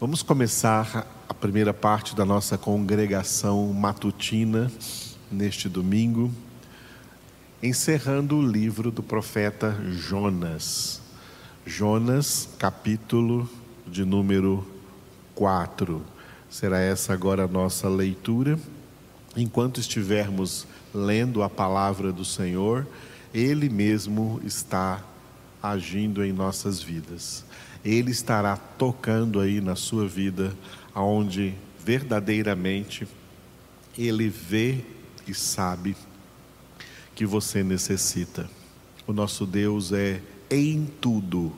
Vamos começar a primeira parte da nossa congregação matutina neste domingo, encerrando o livro do profeta Jonas. Jonas, capítulo de número 4. Será essa agora a nossa leitura. Enquanto estivermos lendo a palavra do Senhor, Ele mesmo está agindo em nossas vidas. Ele estará tocando aí na sua vida, aonde verdadeiramente Ele vê e sabe que você necessita. O nosso Deus é em tudo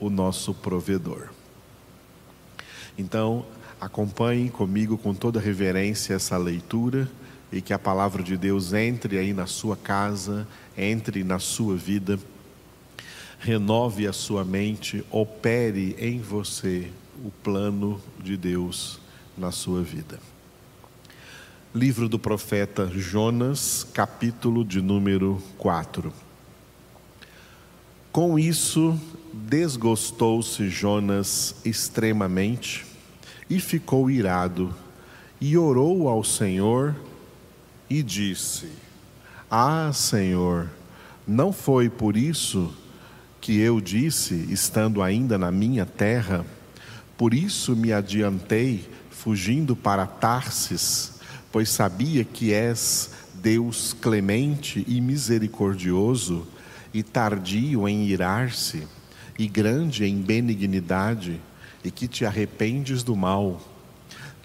o nosso provedor. Então, acompanhe comigo com toda reverência essa leitura e que a palavra de Deus entre aí na sua casa, entre na sua vida, renove a sua mente, opere em você o plano de Deus na sua vida. Livro do profeta Jonas, capítulo de número 4. Com isso, desgostou-se Jonas extremamente e ficou irado, e orou ao Senhor e disse: Ah, Senhor, não foi por isso que eu disse, estando ainda na minha terra, por isso me adiantei, fugindo para Tarsis, pois sabia que és Deus clemente e misericordioso, e tardio em irar-se, e grande em benignidade, e que te arrependes do mal.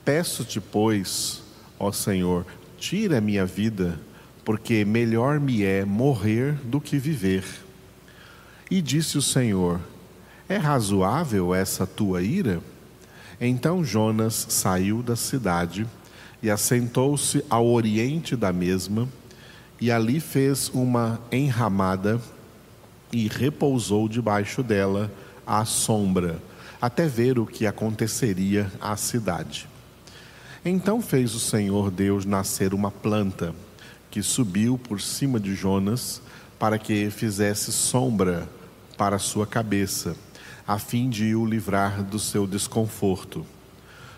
Peço-te, pois, ó Senhor, tira minha vida, porque melhor me é morrer do que viver. E disse o Senhor: É razoável essa tua ira? Então Jonas saiu da cidade e assentou-se ao oriente da mesma, e ali fez uma enramada e repousou debaixo dela à sombra, até ver o que aconteceria à cidade. Então fez o Senhor Deus nascer uma planta que subiu por cima de Jonas para que fizesse sombra para sua cabeça, a fim de o livrar do seu desconforto.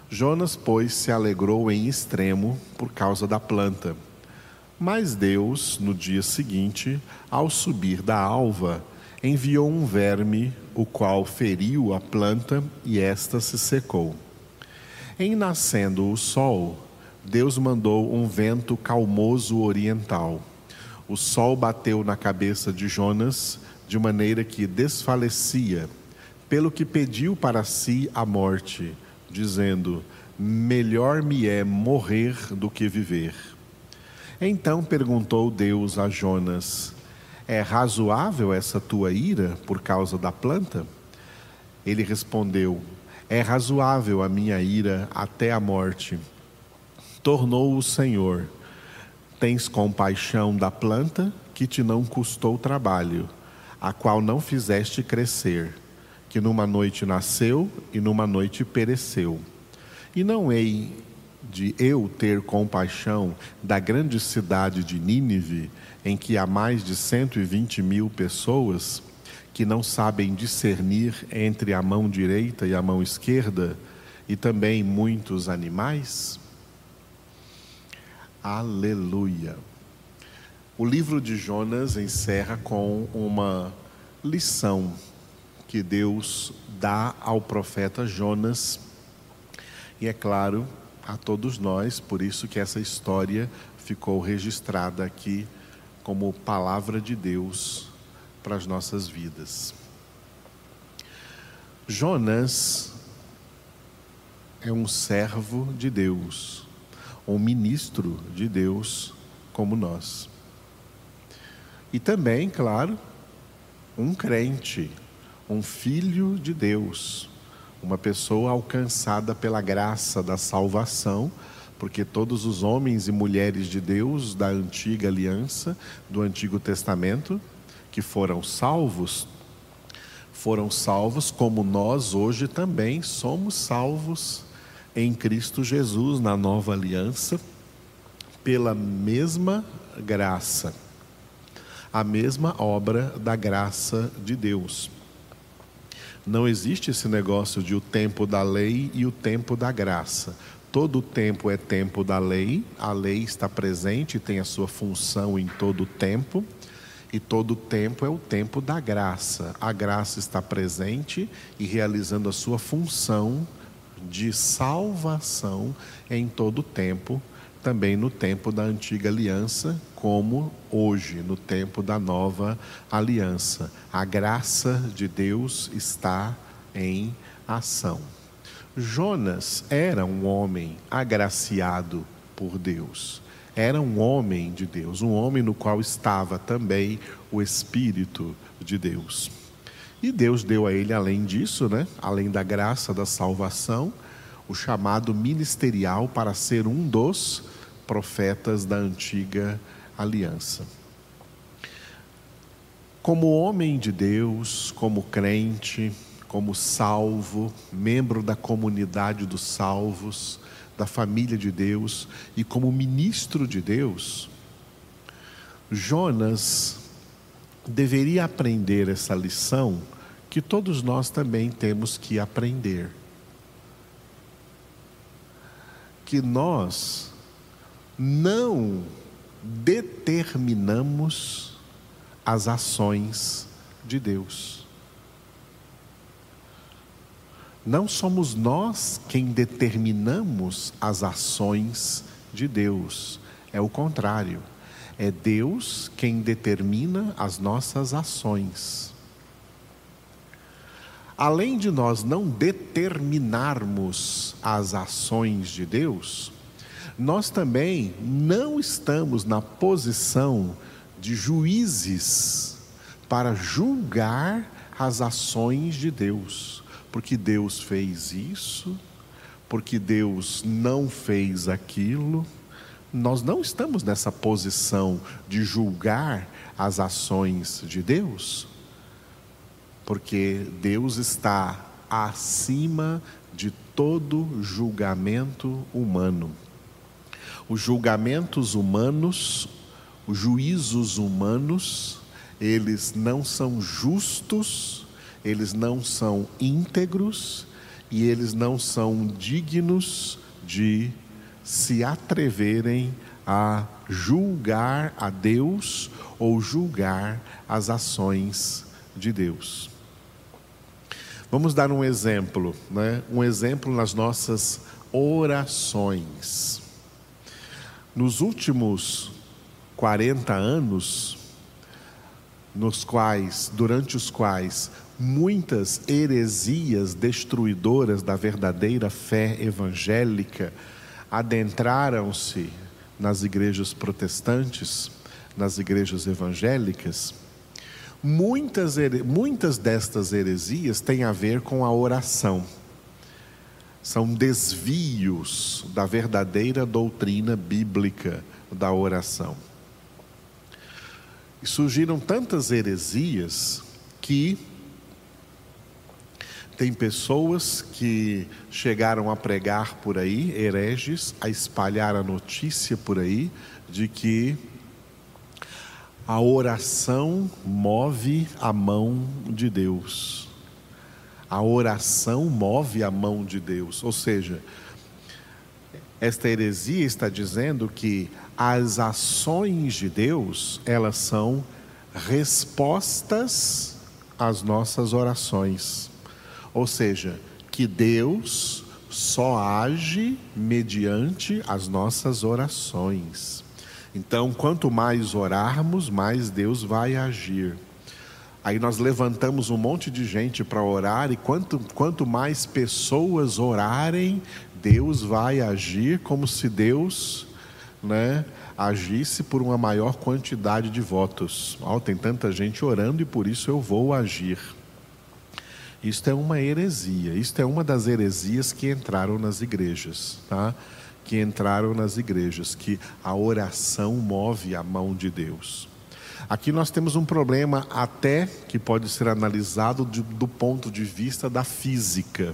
Jonas, pois, se alegrou em extremo por causa da planta. Mas Deus, no dia seguinte, ao subir da alva, enviou um verme, o qual feriu a planta e esta se secou. Em nascendo o sol, Deus mandou um vento calmoso oriental. O sol bateu na cabeça de Jonas de maneira que desfalecia, pelo que pediu para si a morte, dizendo: Melhor me é morrer do que viver. Então perguntou Deus a Jonas: É razoável essa tua ira por causa da planta? Ele respondeu: é razoável a minha ira até a morte. Tornou o Senhor: Tens compaixão da planta que te não custou trabalho, a qual não fizeste crescer, que numa noite nasceu e numa noite pereceu. E não hei de eu ter compaixão da grande cidade de Nínive, em que há mais de cento e vinte mil pessoas? que não sabem discernir entre a mão direita e a mão esquerda, e também muitos animais? Aleluia. O livro de Jonas encerra com uma lição que Deus dá ao profeta Jonas, e é claro, a todos nós, por isso que essa história ficou registrada aqui como palavra de Deus para as nossas vidas. Jonas é um servo de Deus, um ministro de Deus como nós. E também, claro, um crente, um filho de Deus, uma pessoa alcançada pela graça da salvação, porque todos os homens e mulheres de Deus da antiga aliança, do Antigo Testamento, que foram salvos, foram salvos como nós hoje também somos salvos em Cristo Jesus, na nova aliança, pela mesma graça, a mesma obra da graça de Deus. Não existe esse negócio de o tempo da lei e o tempo da graça. Todo tempo é tempo da lei, a lei está presente tem a sua função em todo tempo, e todo tempo é o tempo da graça. A graça está presente e realizando a sua função de salvação em todo tempo, também no tempo da antiga aliança, como hoje, no tempo da nova aliança. A graça de Deus está em ação. Jonas era um homem agraciado por Deus. Era um homem de Deus, um homem no qual estava também o Espírito de Deus. E Deus deu a ele, além disso, né, além da graça da salvação, o chamado ministerial para ser um dos profetas da antiga aliança. Como homem de Deus, como crente, como salvo, membro da comunidade dos salvos, da família de Deus e como ministro de Deus, Jonas deveria aprender essa lição que todos nós também temos que aprender. Que nós não determinamos as ações de Deus. Não somos nós quem determinamos as ações de Deus, é o contrário. É Deus quem determina as nossas ações. Além de nós não determinarmos as ações de Deus, nós também não estamos na posição de juízes para julgar as ações de Deus porque Deus fez isso, porque Deus não fez aquilo. Nós não estamos nessa posição de julgar as ações de Deus, porque Deus está acima de todo julgamento humano. Os julgamentos humanos, os juízos humanos, eles não são justos eles não são íntegros e eles não são dignos de se atreverem a julgar a Deus ou julgar as ações de Deus. Vamos dar um exemplo, né? um exemplo nas nossas orações. Nos últimos 40 anos, nos quais, durante os quais muitas heresias destruidoras da verdadeira fé evangélica adentraram-se nas igrejas protestantes, nas igrejas evangélicas, muitas, muitas destas heresias têm a ver com a oração. São desvios da verdadeira doutrina bíblica da oração. E surgiram tantas heresias que tem pessoas que chegaram a pregar por aí, hereges, a espalhar a notícia por aí de que a oração move a mão de Deus. A oração move a mão de Deus. Ou seja, esta heresia está dizendo que as ações de Deus, elas são respostas às nossas orações. Ou seja, que Deus só age mediante as nossas orações. Então, quanto mais orarmos, mais Deus vai agir. Aí nós levantamos um monte de gente para orar, e quanto, quanto mais pessoas orarem, Deus vai agir como se Deus né, agisse por uma maior quantidade de votos. Oh, tem tanta gente orando e por isso eu vou agir. Isto é uma heresia, isto é uma das heresias que entraram nas igrejas, tá? Que entraram nas igrejas, que a oração move a mão de Deus. Aqui nós temos um problema até que pode ser analisado de, do ponto de vista da física.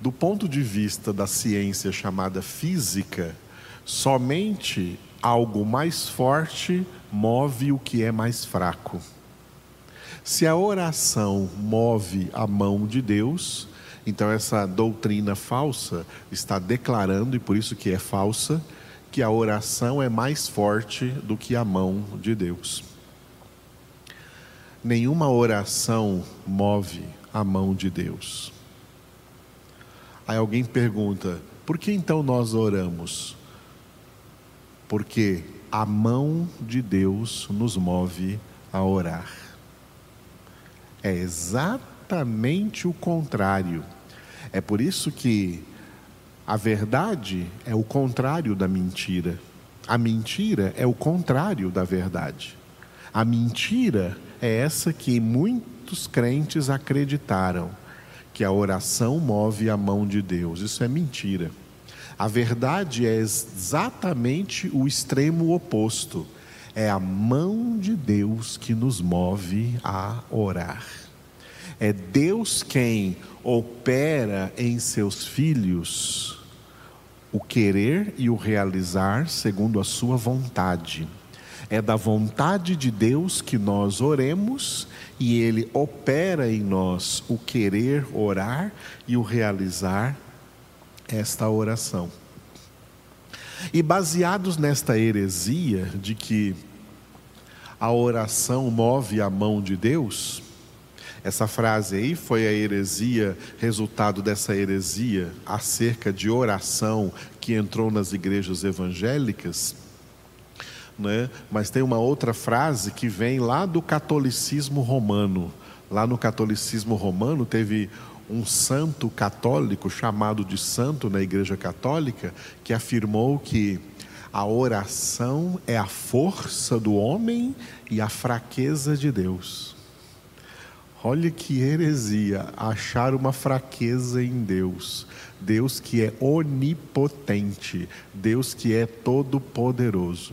Do ponto de vista da ciência chamada física, somente algo mais forte move o que é mais fraco. Se a oração move a mão de Deus, então essa doutrina falsa está declarando, e por isso que é falsa, que a oração é mais forte do que a mão de Deus. Nenhuma oração move a mão de Deus. Aí alguém pergunta: por que então nós oramos? Porque a mão de Deus nos move a orar. É exatamente o contrário. É por isso que a verdade é o contrário da mentira. A mentira é o contrário da verdade. A mentira é essa que muitos crentes acreditaram, que a oração move a mão de Deus. Isso é mentira. A verdade é exatamente o extremo oposto. É a mão de Deus que nos move a orar. É Deus quem opera em seus filhos o querer e o realizar segundo a sua vontade. É da vontade de Deus que nós oremos e Ele opera em nós o querer orar e o realizar esta oração. E baseados nesta heresia de que a oração move a mão de Deus, essa frase aí foi a heresia, resultado dessa heresia acerca de oração que entrou nas igrejas evangélicas. Né? Mas tem uma outra frase que vem lá do catolicismo romano. Lá no catolicismo romano teve um santo católico chamado de santo na Igreja Católica que afirmou que a oração é a força do homem e a fraqueza de Deus. Olha que heresia achar uma fraqueza em Deus. Deus que é onipotente, Deus que é todo-poderoso.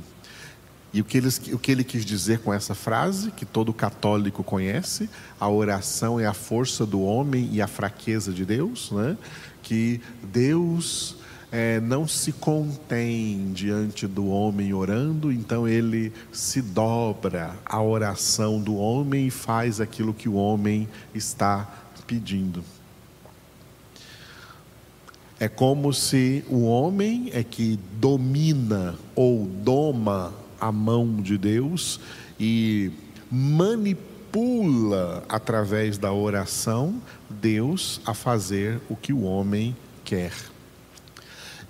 E o que, ele, o que ele quis dizer com essa frase, que todo católico conhece, a oração é a força do homem e a fraqueza de Deus, né? que Deus é, não se contém diante do homem orando, então ele se dobra à oração do homem e faz aquilo que o homem está pedindo. É como se o homem é que domina ou doma a mão de Deus e manipula através da oração Deus a fazer o que o homem quer.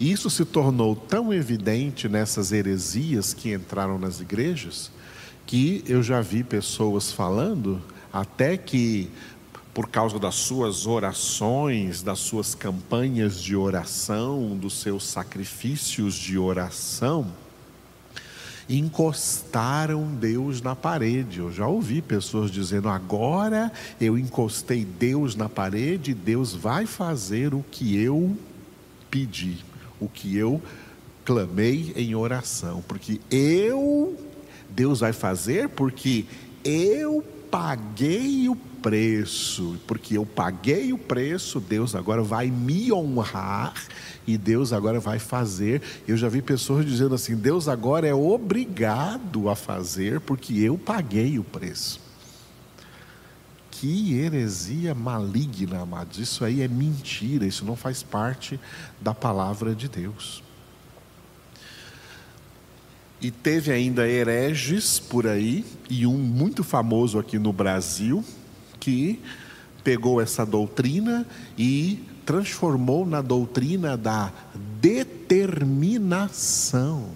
Isso se tornou tão evidente nessas heresias que entraram nas igrejas, que eu já vi pessoas falando até que por causa das suas orações, das suas campanhas de oração, dos seus sacrifícios de oração, encostaram Deus na parede. Eu já ouvi pessoas dizendo: agora eu encostei Deus na parede, Deus vai fazer o que eu pedi, o que eu clamei em oração, porque eu, Deus vai fazer porque eu paguei o preço, porque eu paguei o preço, Deus agora vai me honrar e Deus agora vai fazer. Eu já vi pessoas dizendo assim: Deus agora é obrigado a fazer porque eu paguei o preço. Que heresia maligna, amados. Isso aí é mentira, isso não faz parte da palavra de Deus. E teve ainda hereges por aí, e um muito famoso aqui no Brasil, que pegou essa doutrina e transformou na doutrina da determinação,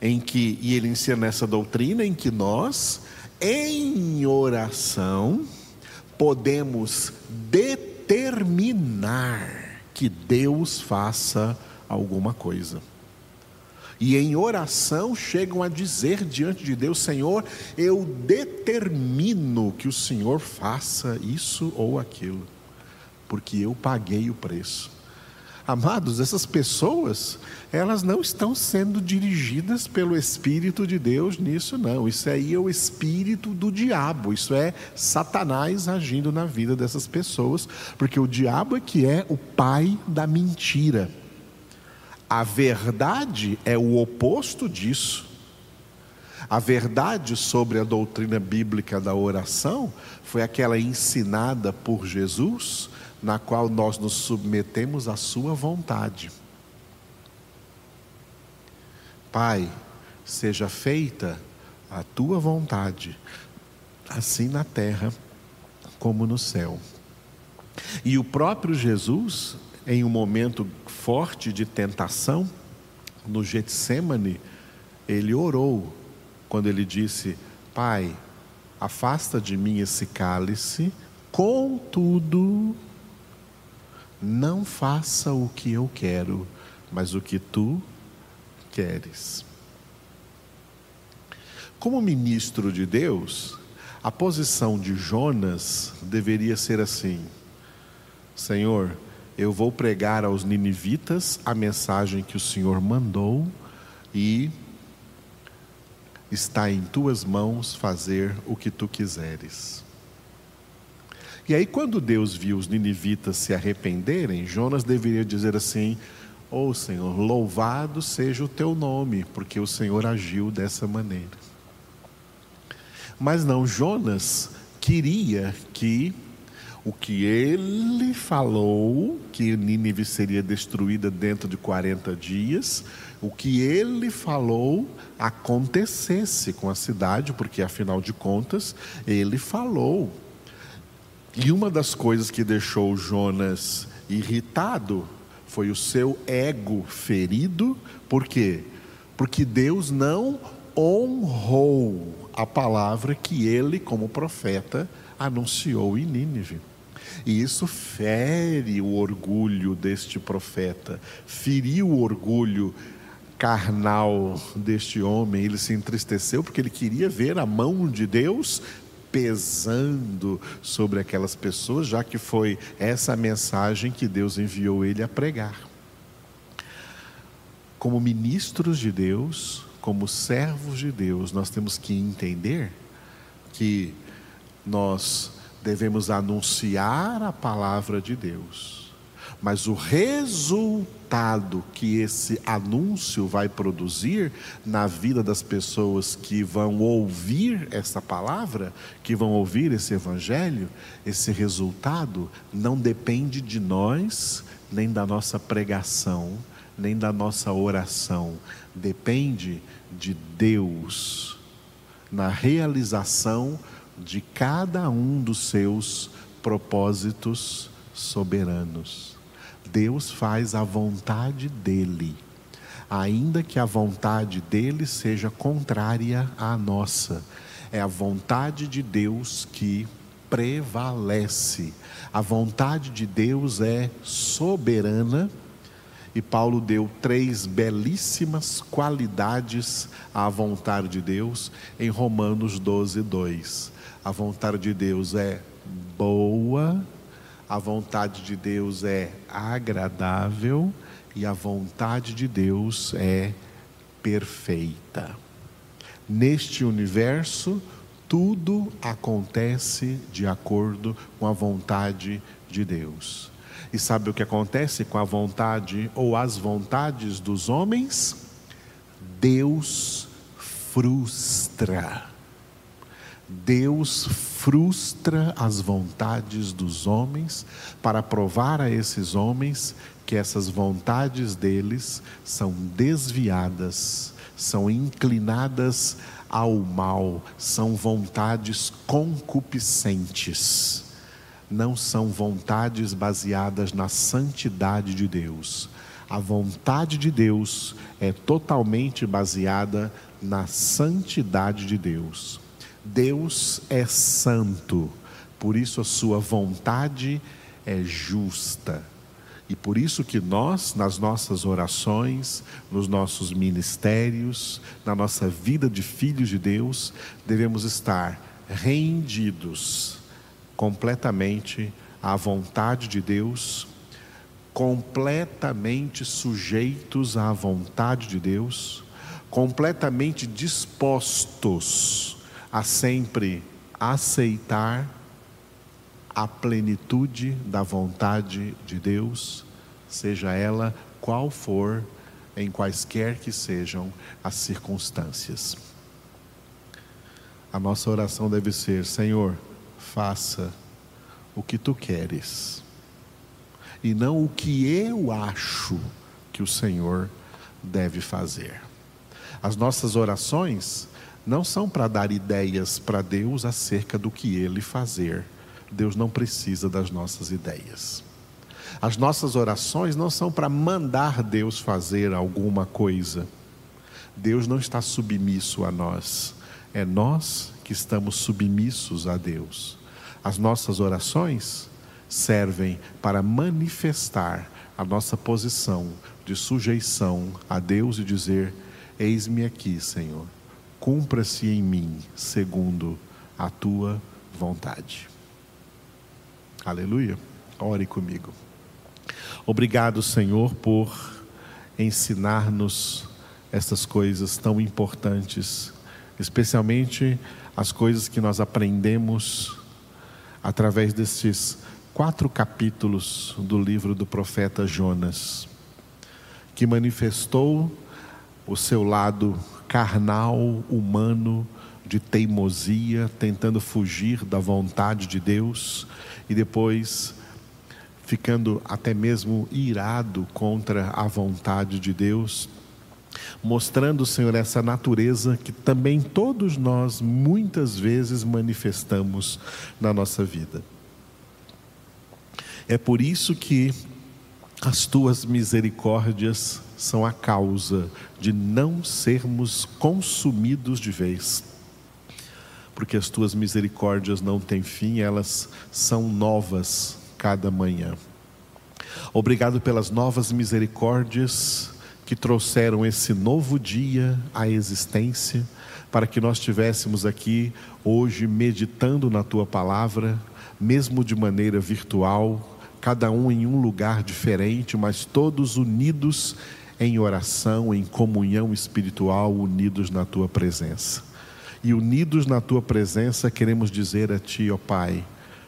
em que e ele ensina essa doutrina em que nós em oração podemos determinar que Deus faça alguma coisa e em oração chegam a dizer diante de Deus: Senhor, eu determino que o Senhor faça isso ou aquilo, porque eu paguei o preço. Amados, essas pessoas, elas não estão sendo dirigidas pelo Espírito de Deus nisso, não. Isso aí é o espírito do diabo, isso é Satanás agindo na vida dessas pessoas, porque o diabo é que é o pai da mentira. A verdade é o oposto disso. A verdade sobre a doutrina bíblica da oração foi aquela ensinada por Jesus, na qual nós nos submetemos à Sua vontade. Pai, seja feita a tua vontade, assim na terra como no céu. E o próprio Jesus, em um momento forte de tentação, no Getsemane, ele orou quando ele disse: Pai, afasta de mim esse cálice, contudo, não faça o que eu quero, mas o que tu queres. Como ministro de Deus, a posição de Jonas deveria ser assim: Senhor, eu vou pregar aos ninivitas a mensagem que o Senhor mandou e está em tuas mãos fazer o que tu quiseres. E aí, quando Deus viu os ninivitas se arrependerem, Jonas deveria dizer assim: Oh Senhor, louvado seja o teu nome, porque o Senhor agiu dessa maneira. Mas não, Jonas queria que o que ele falou, que Nínive seria destruída dentro de 40 dias, o que ele falou acontecesse com a cidade, porque afinal de contas, ele falou. E uma das coisas que deixou Jonas irritado foi o seu ego ferido, por quê? Porque Deus não honrou a palavra que ele, como profeta, anunciou em Nínive. E isso fere o orgulho deste profeta, feriu o orgulho carnal deste homem. Ele se entristeceu porque ele queria ver a mão de Deus pesando sobre aquelas pessoas, já que foi essa mensagem que Deus enviou ele a pregar. Como ministros de Deus, como servos de Deus, nós temos que entender que nós devemos anunciar a palavra de Deus. Mas o resultado que esse anúncio vai produzir na vida das pessoas que vão ouvir essa palavra, que vão ouvir esse evangelho, esse resultado não depende de nós, nem da nossa pregação, nem da nossa oração, depende de Deus na realização de cada um dos seus propósitos soberanos. Deus faz a vontade dele, ainda que a vontade dele seja contrária à nossa. É a vontade de Deus que prevalece. A vontade de Deus é soberana. E Paulo deu três belíssimas qualidades à vontade de Deus em Romanos 12, 2. A vontade de Deus é boa, a vontade de Deus é agradável e a vontade de Deus é perfeita. Neste universo, tudo acontece de acordo com a vontade de Deus. E sabe o que acontece com a vontade ou as vontades dos homens? Deus frustra. Deus frustra as vontades dos homens para provar a esses homens que essas vontades deles são desviadas, são inclinadas ao mal, são vontades concupiscentes, não são vontades baseadas na santidade de Deus. A vontade de Deus é totalmente baseada na santidade de Deus. Deus é santo, por isso a sua vontade é justa. E por isso que nós, nas nossas orações, nos nossos ministérios, na nossa vida de filhos de Deus, devemos estar rendidos completamente à vontade de Deus, completamente sujeitos à vontade de Deus, completamente dispostos a sempre aceitar a plenitude da vontade de Deus, seja ela qual for, em quaisquer que sejam as circunstâncias. a nossa oração deve ser: Senhor, faça o que tu queres, e não o que eu acho que o Senhor deve fazer. As nossas orações não são para dar ideias para Deus acerca do que Ele fazer. Deus não precisa das nossas ideias. As nossas orações não são para mandar Deus fazer alguma coisa. Deus não está submisso a nós. É nós que estamos submissos a Deus. As nossas orações servem para manifestar a nossa posição de sujeição a Deus e dizer: Eis-me aqui, Senhor, cumpra-se em mim segundo a tua vontade. Aleluia. Ore comigo. Obrigado, Senhor, por ensinar-nos essas coisas tão importantes, especialmente as coisas que nós aprendemos através destes quatro capítulos do livro do profeta Jonas, que manifestou o seu lado carnal, humano, de teimosia, tentando fugir da vontade de Deus e depois ficando até mesmo irado contra a vontade de Deus, mostrando, Senhor, essa natureza que também todos nós muitas vezes manifestamos na nossa vida. É por isso que as tuas misericórdias são a causa de não sermos consumidos de vez. Porque as tuas misericórdias não têm fim, elas são novas cada manhã. Obrigado pelas novas misericórdias que trouxeram esse novo dia à existência, para que nós estivéssemos aqui hoje meditando na tua palavra, mesmo de maneira virtual, cada um em um lugar diferente, mas todos unidos em oração, em comunhão espiritual, unidos na tua presença. E unidos na tua presença, queremos dizer a ti, ó Pai,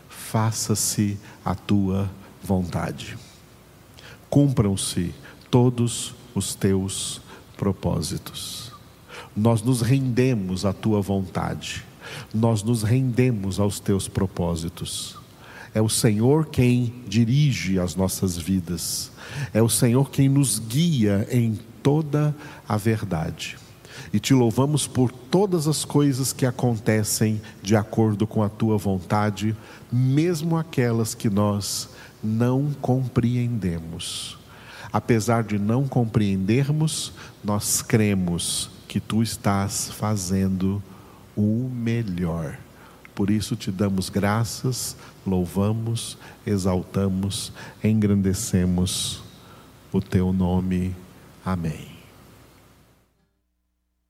faça-se a tua vontade. Cumpram-se todos os teus propósitos. Nós nos rendemos à tua vontade. Nós nos rendemos aos teus propósitos. É o Senhor quem dirige as nossas vidas. É o Senhor quem nos guia em toda a verdade. E te louvamos por todas as coisas que acontecem de acordo com a tua vontade, mesmo aquelas que nós não compreendemos. Apesar de não compreendermos, nós cremos que tu estás fazendo o melhor. Por isso te damos graças, louvamos, exaltamos, engrandecemos o teu nome. Amém.